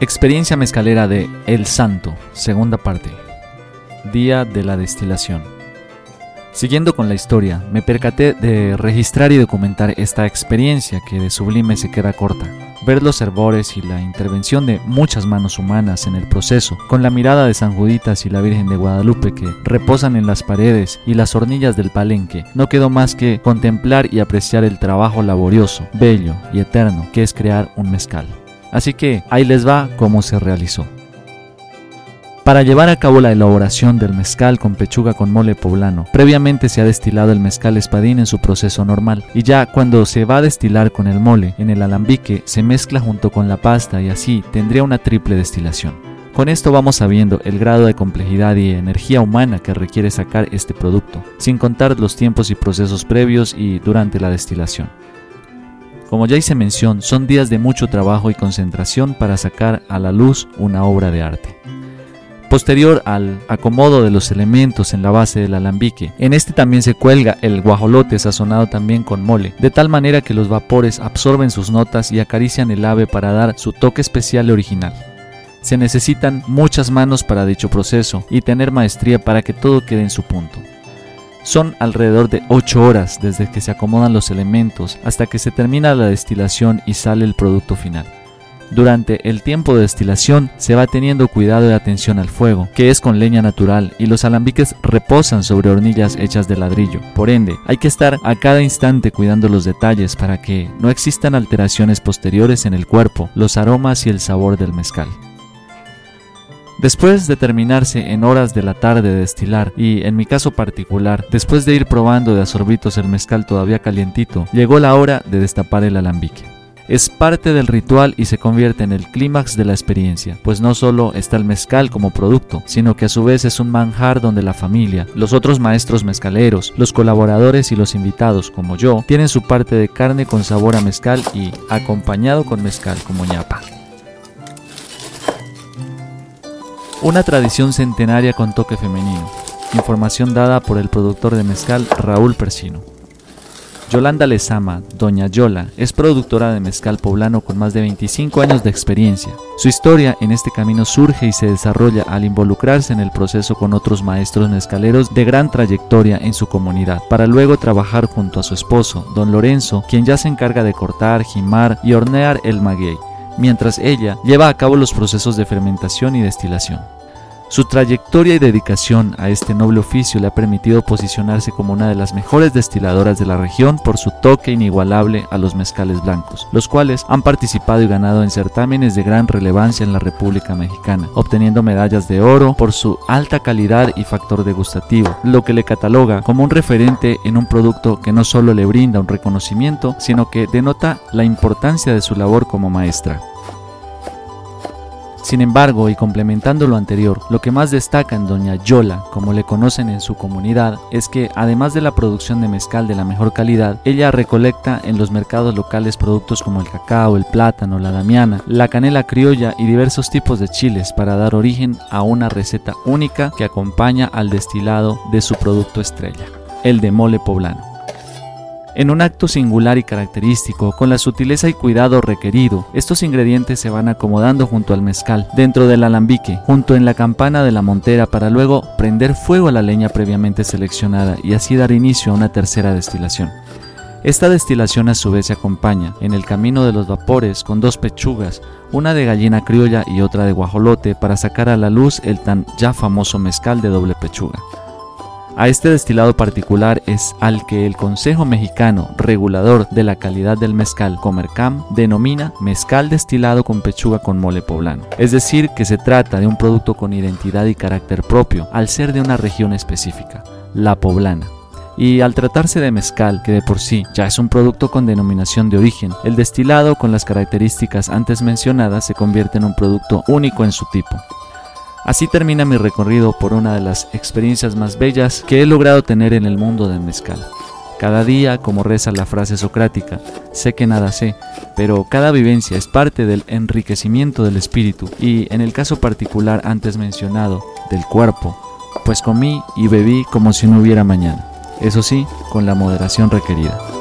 Experiencia mezcalera de El Santo, segunda parte. Día de la destilación. Siguiendo con la historia, me percaté de registrar y documentar esta experiencia que de sublime se queda corta. Ver los hervores y la intervención de muchas manos humanas en el proceso, con la mirada de San Juditas y la Virgen de Guadalupe que reposan en las paredes y las hornillas del palenque, no quedó más que contemplar y apreciar el trabajo laborioso, bello y eterno que es crear un mezcal. Así que ahí les va cómo se realizó. Para llevar a cabo la elaboración del mezcal con pechuga con mole poblano, previamente se ha destilado el mezcal espadín en su proceso normal y ya cuando se va a destilar con el mole en el alambique se mezcla junto con la pasta y así tendría una triple destilación. Con esto vamos sabiendo el grado de complejidad y energía humana que requiere sacar este producto, sin contar los tiempos y procesos previos y durante la destilación. Como ya hice mención, son días de mucho trabajo y concentración para sacar a la luz una obra de arte. Posterior al acomodo de los elementos en la base del alambique, en este también se cuelga el guajolote sazonado también con mole, de tal manera que los vapores absorben sus notas y acarician el ave para dar su toque especial y original. Se necesitan muchas manos para dicho proceso y tener maestría para que todo quede en su punto. Son alrededor de 8 horas desde que se acomodan los elementos hasta que se termina la destilación y sale el producto final. Durante el tiempo de destilación se va teniendo cuidado y atención al fuego, que es con leña natural, y los alambiques reposan sobre hornillas hechas de ladrillo. Por ende, hay que estar a cada instante cuidando los detalles para que no existan alteraciones posteriores en el cuerpo, los aromas y el sabor del mezcal. Después de terminarse en horas de la tarde de destilar y en mi caso particular, después de ir probando de a sorbitos el mezcal todavía calientito, llegó la hora de destapar el alambique. Es parte del ritual y se convierte en el clímax de la experiencia, pues no solo está el mezcal como producto, sino que a su vez es un manjar donde la familia, los otros maestros mezcaleros, los colaboradores y los invitados como yo tienen su parte de carne con sabor a mezcal y acompañado con mezcal como ñapa. Una tradición centenaria con toque femenino. Información dada por el productor de mezcal Raúl Persino. Yolanda Lezama, Doña Yola, es productora de mezcal poblano con más de 25 años de experiencia. Su historia en este camino surge y se desarrolla al involucrarse en el proceso con otros maestros mezcaleros de gran trayectoria en su comunidad, para luego trabajar junto a su esposo, don Lorenzo, quien ya se encarga de cortar, jimar y hornear el maguey mientras ella lleva a cabo los procesos de fermentación y destilación. Su trayectoria y dedicación a este noble oficio le ha permitido posicionarse como una de las mejores destiladoras de la región por su toque inigualable a los mezcales blancos, los cuales han participado y ganado en certámenes de gran relevancia en la República Mexicana, obteniendo medallas de oro por su alta calidad y factor degustativo, lo que le cataloga como un referente en un producto que no solo le brinda un reconocimiento, sino que denota la importancia de su labor como maestra. Sin embargo, y complementando lo anterior, lo que más destaca en Doña Yola, como le conocen en su comunidad, es que además de la producción de mezcal de la mejor calidad, ella recolecta en los mercados locales productos como el cacao, el plátano, la damiana, la canela criolla y diversos tipos de chiles para dar origen a una receta única que acompaña al destilado de su producto estrella, el de mole poblano. En un acto singular y característico, con la sutileza y cuidado requerido, estos ingredientes se van acomodando junto al mezcal, dentro del alambique, junto en la campana de la montera para luego prender fuego a la leña previamente seleccionada y así dar inicio a una tercera destilación. Esta destilación a su vez se acompaña en el camino de los vapores con dos pechugas, una de gallina criolla y otra de guajolote para sacar a la luz el tan ya famoso mezcal de doble pechuga. A este destilado particular es al que el Consejo Mexicano Regulador de la Calidad del Mezcal, Comercam, denomina mezcal destilado con pechuga con mole poblano. Es decir, que se trata de un producto con identidad y carácter propio, al ser de una región específica, la poblana. Y al tratarse de mezcal, que de por sí ya es un producto con denominación de origen, el destilado con las características antes mencionadas se convierte en un producto único en su tipo. Así termina mi recorrido por una de las experiencias más bellas que he logrado tener en el mundo del mezcal. Cada día, como reza la frase socrática, sé que nada sé, pero cada vivencia es parte del enriquecimiento del espíritu y, en el caso particular antes mencionado, del cuerpo, pues comí y bebí como si no hubiera mañana, eso sí, con la moderación requerida.